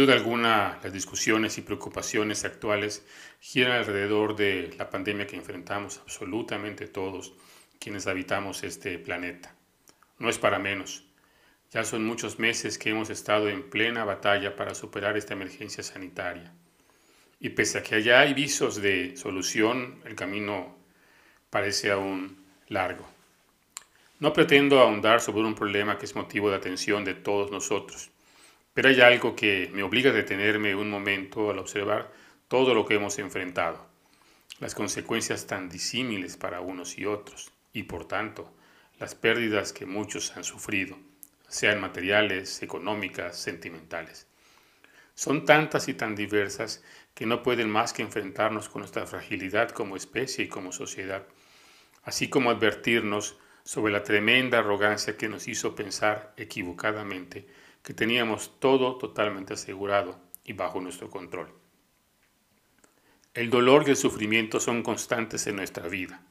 Duda alguna las discusiones y preocupaciones actuales giran alrededor de la pandemia que enfrentamos absolutamente todos quienes habitamos este planeta. No es para menos. Ya son muchos meses que hemos estado en plena batalla para superar esta emergencia sanitaria. Y pese a que allá hay visos de solución, el camino parece aún largo. No pretendo ahondar sobre un problema que es motivo de atención de todos nosotros, pero hay algo que me obliga a detenerme un momento al observar todo lo que hemos enfrentado, las consecuencias tan disímiles para unos y otros, y por tanto, las pérdidas que muchos han sufrido, sean materiales, económicas, sentimentales. Son tantas y tan diversas que no pueden más que enfrentarnos con nuestra fragilidad como especie y como sociedad, así como advertirnos sobre la tremenda arrogancia que nos hizo pensar equivocadamente que teníamos todo totalmente asegurado y bajo nuestro control. El dolor y el sufrimiento son constantes en nuestra vida.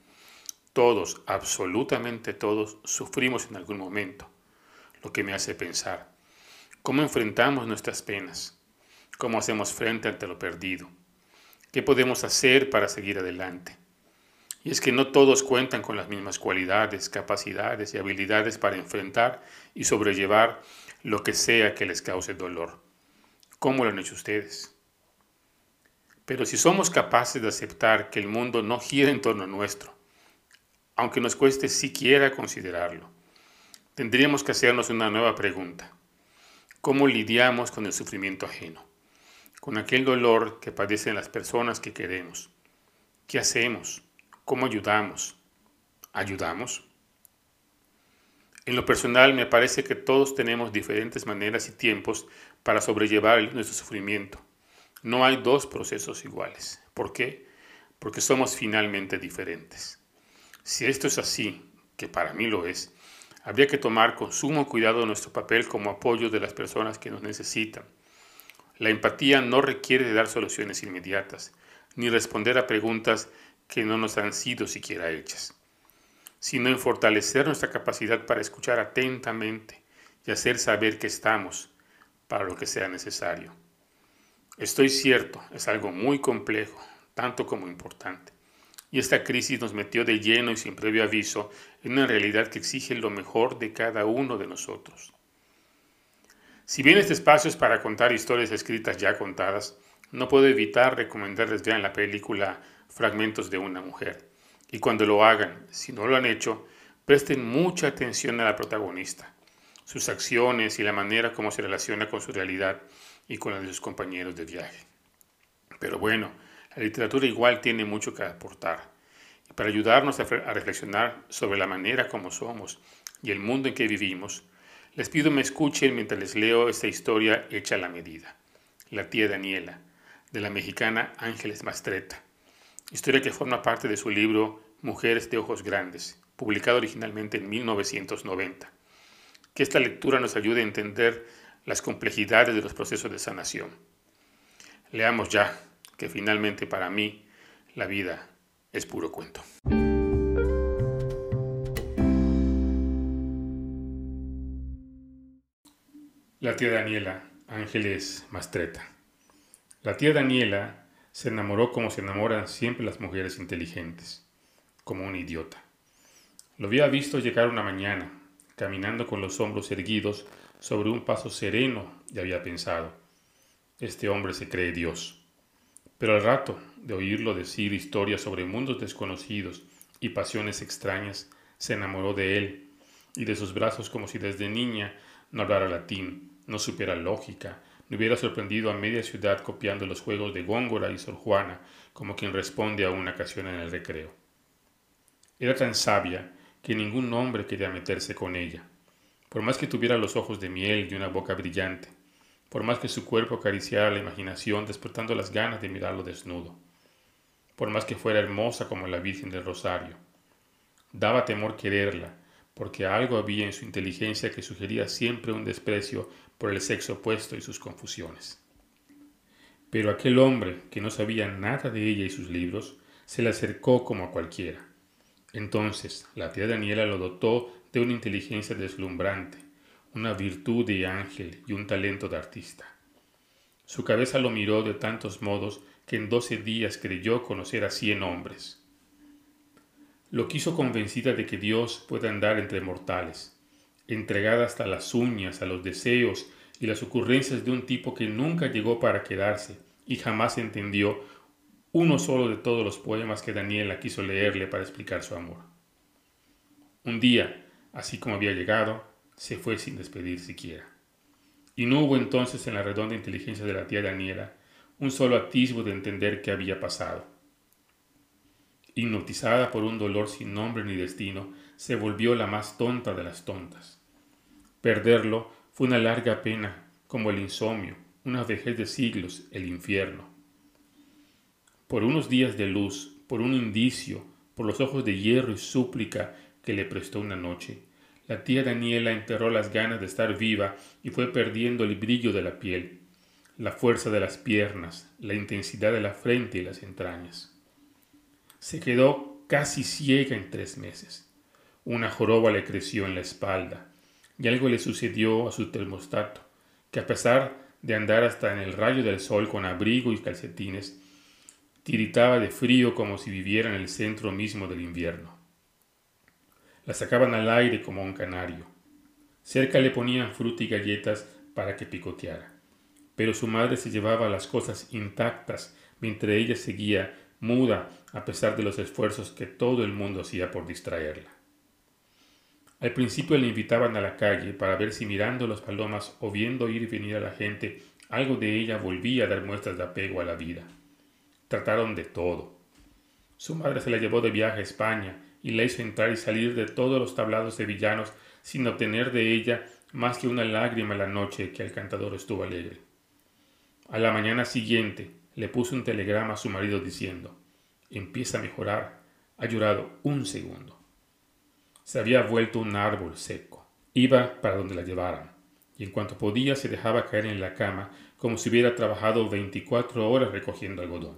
Todos, absolutamente todos, sufrimos en algún momento, lo que me hace pensar, ¿cómo enfrentamos nuestras penas? ¿Cómo hacemos frente ante lo perdido? ¿Qué podemos hacer para seguir adelante? Y es que no todos cuentan con las mismas cualidades, capacidades y habilidades para enfrentar y sobrellevar lo que sea que les cause dolor. ¿Cómo lo han hecho ustedes? Pero si somos capaces de aceptar que el mundo no gira en torno nuestro, aunque nos cueste siquiera considerarlo, tendríamos que hacernos una nueva pregunta. ¿Cómo lidiamos con el sufrimiento ajeno? Con aquel dolor que padecen las personas que queremos. ¿Qué hacemos? ¿Cómo ayudamos? ¿Ayudamos? En lo personal me parece que todos tenemos diferentes maneras y tiempos para sobrellevar nuestro sufrimiento. No hay dos procesos iguales. ¿Por qué? Porque somos finalmente diferentes. Si esto es así, que para mí lo es, habría que tomar con sumo cuidado nuestro papel como apoyo de las personas que nos necesitan. La empatía no requiere de dar soluciones inmediatas, ni responder a preguntas que no nos han sido siquiera hechas, sino en fortalecer nuestra capacidad para escuchar atentamente y hacer saber que estamos para lo que sea necesario. Estoy cierto, es algo muy complejo, tanto como importante. Y esta crisis nos metió de lleno y sin previo aviso en una realidad que exige lo mejor de cada uno de nosotros. Si bien este espacio es para contar historias escritas ya contadas, no puedo evitar recomendarles vean la película Fragmentos de una mujer. Y cuando lo hagan, si no lo han hecho, presten mucha atención a la protagonista, sus acciones y la manera como se relaciona con su realidad y con la de sus compañeros de viaje. Pero bueno, la literatura igual tiene mucho que aportar. Y para ayudarnos a, reflexionar sobre la manera como somos y el mundo en que vivimos, les pido me escuchen mientras les leo esta historia hecha a la medida. La tía Daniela, de la mexicana Ángeles Mastreta. Historia que forma parte de su libro Mujeres de Ojos Grandes, publicado originalmente en 1990. Que esta lectura nos ayude a entender las complejidades de los procesos de sanación. Leamos ya, que finalmente para mí la vida es puro cuento. La tía Daniela, Ángeles Mastreta. La tía Daniela se enamoró como se enamoran siempre las mujeres inteligentes, como un idiota. Lo había visto llegar una mañana, caminando con los hombros erguidos sobre un paso sereno, y había pensado, este hombre se cree Dios. Pero al rato de oírlo decir historias sobre mundos desconocidos y pasiones extrañas, se enamoró de él y de sus brazos como si desde niña no hablara latín, no supiera lógica, me hubiera sorprendido a media ciudad copiando los juegos de Góngora y Sor Juana como quien responde a una ocasión en el recreo. Era tan sabia que ningún hombre quería meterse con ella, por más que tuviera los ojos de miel y una boca brillante, por más que su cuerpo acariciara la imaginación despertando las ganas de mirarlo desnudo, por más que fuera hermosa como la Virgen del Rosario. Daba temor quererla, porque algo había en su inteligencia que sugería siempre un desprecio por el sexo opuesto y sus confusiones. Pero aquel hombre, que no sabía nada de ella y sus libros, se le acercó como a cualquiera. Entonces la tía Daniela lo dotó de una inteligencia deslumbrante, una virtud de ángel y un talento de artista. Su cabeza lo miró de tantos modos que en doce días creyó conocer a cien hombres. Lo quiso convencida de que Dios puede andar entre mortales, entregada hasta las uñas a los deseos y las ocurrencias de un tipo que nunca llegó para quedarse y jamás entendió uno solo de todos los poemas que Daniela quiso leerle para explicar su amor. Un día, así como había llegado, se fue sin despedir siquiera. Y no hubo entonces en la redonda inteligencia de la tía Daniela un solo atisbo de entender qué había pasado. Hipnotizada por un dolor sin nombre ni destino, se volvió la más tonta de las tontas. Perderlo fue una larga pena, como el insomnio, una vejez de siglos, el infierno. Por unos días de luz, por un indicio, por los ojos de hierro y súplica que le prestó una noche, la tía Daniela enterró las ganas de estar viva y fue perdiendo el brillo de la piel, la fuerza de las piernas, la intensidad de la frente y las entrañas. Se quedó casi ciega en tres meses. Una joroba le creció en la espalda y algo le sucedió a su termostato, que a pesar de andar hasta en el rayo del sol con abrigo y calcetines, tiritaba de frío como si viviera en el centro mismo del invierno. La sacaban al aire como un canario. Cerca le ponían fruta y galletas para que picoteara. Pero su madre se llevaba las cosas intactas mientras ella seguía muda a pesar de los esfuerzos que todo el mundo hacía por distraerla. Al principio le invitaban a la calle para ver si mirando las palomas o viendo ir y venir a la gente, algo de ella volvía a dar muestras de apego a la vida. Trataron de todo. Su madre se la llevó de viaje a España y la hizo entrar y salir de todos los tablados de villanos sin obtener de ella más que una lágrima la noche que el cantador estuvo alegre. A la mañana siguiente le puso un telegrama a su marido diciendo empieza a mejorar. Ha llorado un segundo. Se había vuelto un árbol seco. Iba para donde la llevaran, y en cuanto podía se dejaba caer en la cama como si hubiera trabajado veinticuatro horas recogiendo algodón.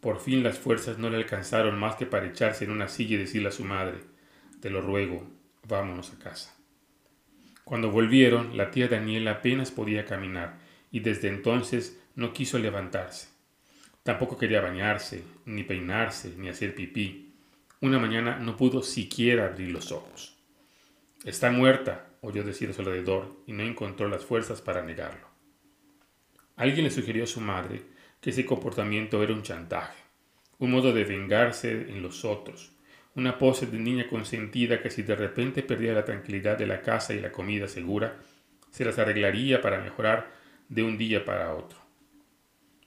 Por fin las fuerzas no le alcanzaron más que para echarse en una silla y decirle a su madre, te lo ruego, vámonos a casa. Cuando volvieron, la tía Daniela apenas podía caminar y desde entonces no quiso levantarse. Tampoco quería bañarse, ni peinarse, ni hacer pipí. Una mañana no pudo siquiera abrir los ojos. Está muerta, oyó decir a su alrededor, y no encontró las fuerzas para negarlo. Alguien le sugirió a su madre que ese comportamiento era un chantaje, un modo de vengarse en los otros, una pose de niña consentida que si de repente perdía la tranquilidad de la casa y la comida segura, se las arreglaría para mejorar de un día para otro.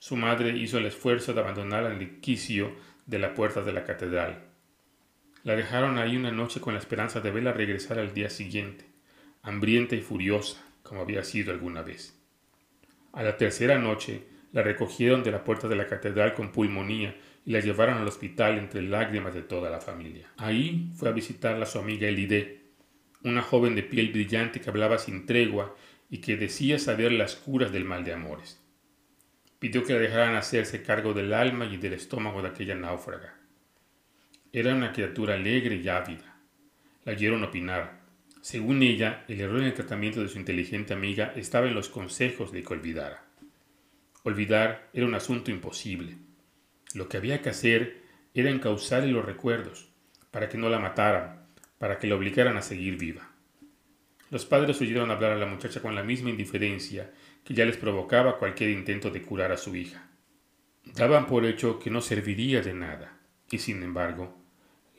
Su madre hizo el esfuerzo de abandonar el quicio de la puerta de la catedral. La dejaron ahí una noche con la esperanza de verla regresar al día siguiente, hambrienta y furiosa, como había sido alguna vez. A la tercera noche, la recogieron de la puerta de la catedral con pulmonía y la llevaron al hospital entre lágrimas de toda la familia. Ahí fue a visitarla su amiga Elide, una joven de piel brillante que hablaba sin tregua y que decía saber las curas del mal de amores. Pidió que la dejaran hacerse cargo del alma y del estómago de aquella náufraga. Era una criatura alegre y ávida. La oyeron opinar. Según ella, el error en el tratamiento de su inteligente amiga estaba en los consejos de que olvidara. Olvidar era un asunto imposible. Lo que había que hacer era encauzarle los recuerdos, para que no la mataran, para que la obligaran a seguir viva. Los padres oyeron hablar a la muchacha con la misma indiferencia que ya les provocaba cualquier intento de curar a su hija. Daban por hecho que no serviría de nada, y sin embargo,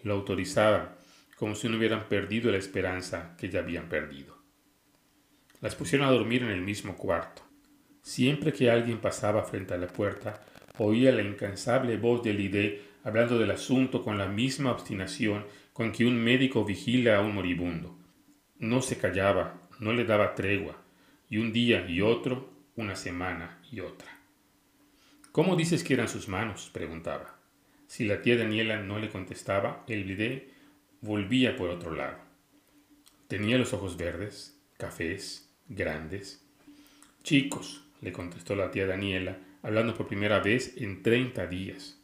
lo autorizaban como si no hubieran perdido la esperanza que ya habían perdido. Las pusieron a dormir en el mismo cuarto. Siempre que alguien pasaba frente a la puerta, oía la incansable voz de Lidé hablando del asunto con la misma obstinación con que un médico vigila a un moribundo. No se callaba, no le daba tregua, y un día y otro, una semana y otra. ¿Cómo dices que eran sus manos? preguntaba. Si la tía Daniela no le contestaba, el Lidé volvía por otro lado. Tenía los ojos verdes, cafés, grandes. Chicos, le contestó la tía Daniela, hablando por primera vez en treinta días.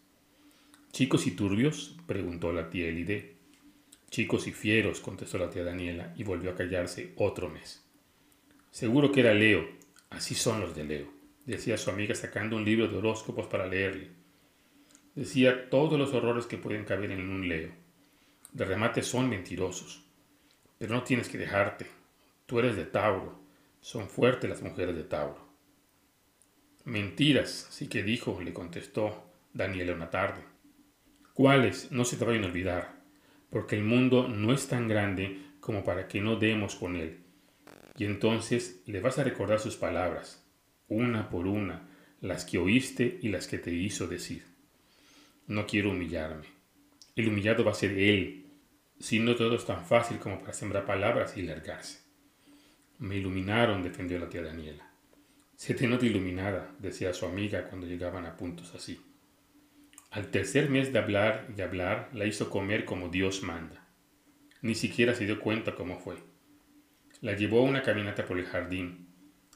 ¿Chicos y turbios? preguntó la tía Elide. Chicos y fieros, contestó la tía Daniela, y volvió a callarse otro mes. Seguro que era Leo. Así son los de Leo, decía su amiga sacando un libro de horóscopos para leerle. Decía todos los horrores que pueden caber en un Leo. De remate son mentirosos. Pero no tienes que dejarte. Tú eres de Tauro. Son fuertes las mujeres de Tauro. Mentiras, sí que dijo, le contestó Daniela una tarde. ¿Cuáles? No se te vayan a olvidar, porque el mundo no es tan grande como para que no demos con él. Y entonces le vas a recordar sus palabras, una por una, las que oíste y las que te hizo decir. No quiero humillarme. El humillado va a ser él, si no todo es tan fácil como para sembrar palabras y largarse. Me iluminaron, defendió la tía Daniela. Se te nota iluminada, decía su amiga cuando llegaban a puntos así. Al tercer mes de hablar y hablar, la hizo comer como Dios manda. Ni siquiera se dio cuenta cómo fue. La llevó a una caminata por el jardín.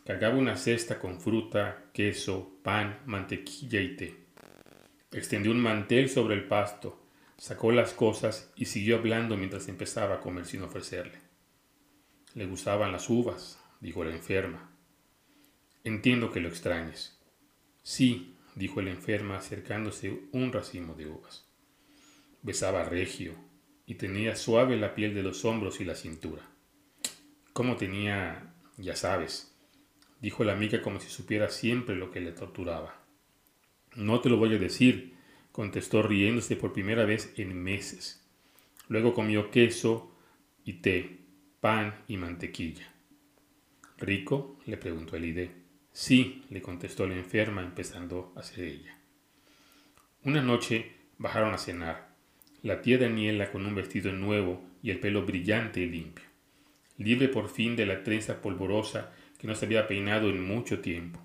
Cargaba una cesta con fruta, queso, pan, mantequilla y té. Extendió un mantel sobre el pasto, sacó las cosas y siguió hablando mientras empezaba a comer sin ofrecerle. Le gustaban las uvas, dijo la enferma. Entiendo que lo extrañes. Sí, dijo la enferma acercándose un racimo de uvas. Besaba regio y tenía suave la piel de los hombros y la cintura. ¿Cómo tenía, ya sabes, dijo la amiga como si supiera siempre lo que le torturaba. No te lo voy a decir, contestó riéndose por primera vez en meses. Luego comió queso y té, pan y mantequilla. ¿Rico? le preguntó Elide. Sí, le contestó la enferma, empezando a ser ella. Una noche bajaron a cenar, la tía Daniela con un vestido nuevo y el pelo brillante y limpio, libre por fin de la trenza polvorosa que no se había peinado en mucho tiempo.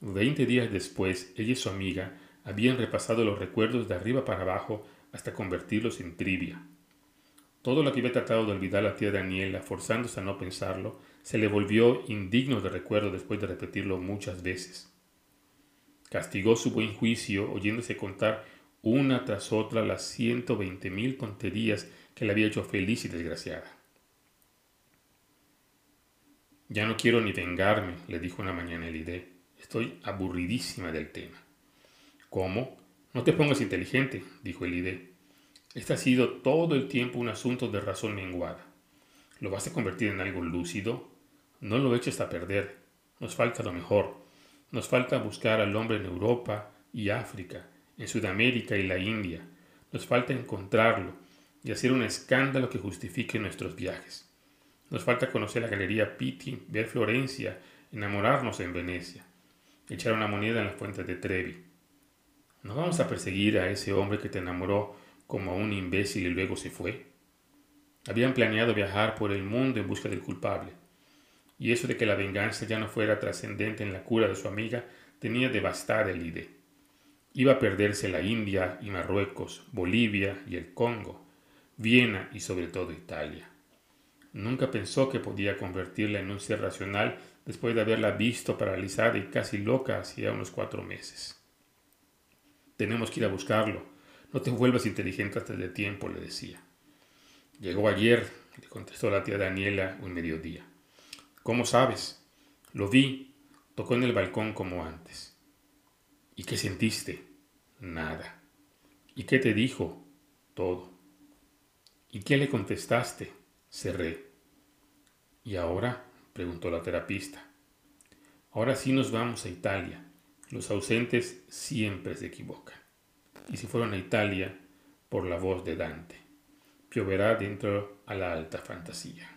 Veinte días después, ella y su amiga habían repasado los recuerdos de arriba para abajo hasta convertirlos en trivia. Todo lo que había tratado de olvidar la tía Daniela, forzándose a no pensarlo, se le volvió indigno de recuerdo después de repetirlo muchas veces. Castigó su buen juicio oyéndose contar una tras otra las ciento veinte mil tonterías que le había hecho feliz y desgraciada. Ya no quiero ni vengarme, le dijo una mañana Elide. Estoy aburridísima del tema. ¿Cómo? No te pongas inteligente, dijo Elide. Este ha sido todo el tiempo un asunto de razón menguada. ¿Lo vas a convertir en algo lúcido? No lo eches a perder. Nos falta lo mejor. Nos falta buscar al hombre en Europa y África, en Sudamérica y la India. Nos falta encontrarlo y hacer un escándalo que justifique nuestros viajes. Nos falta conocer la Galería Pitti, ver Florencia, enamorarnos en Venecia, echar una moneda en la fuente de Trevi. ¿No vamos a perseguir a ese hombre que te enamoró como un imbécil y luego se fue? Habían planeado viajar por el mundo en busca del culpable y eso de que la venganza ya no fuera trascendente en la cura de su amiga tenía devastada el idea. Iba a perderse la India y Marruecos, Bolivia y el Congo, Viena y sobre todo Italia. Nunca pensó que podía convertirla en un ser racional después de haberla visto paralizada y casi loca hacía unos cuatro meses. Tenemos que ir a buscarlo. No te vuelvas inteligente hasta el tiempo, le decía. Llegó ayer, le contestó la tía Daniela un mediodía. ¿Cómo sabes? Lo vi. Tocó en el balcón como antes. ¿Y qué sentiste? Nada. ¿Y qué te dijo? Todo. ¿Y qué le contestaste? Cerré. ¿Y ahora? preguntó la terapista. Ahora sí nos vamos a Italia. Los ausentes siempre se equivocan. Y si fueron a Italia, por la voz de Dante, pioverá dentro a la alta fantasía.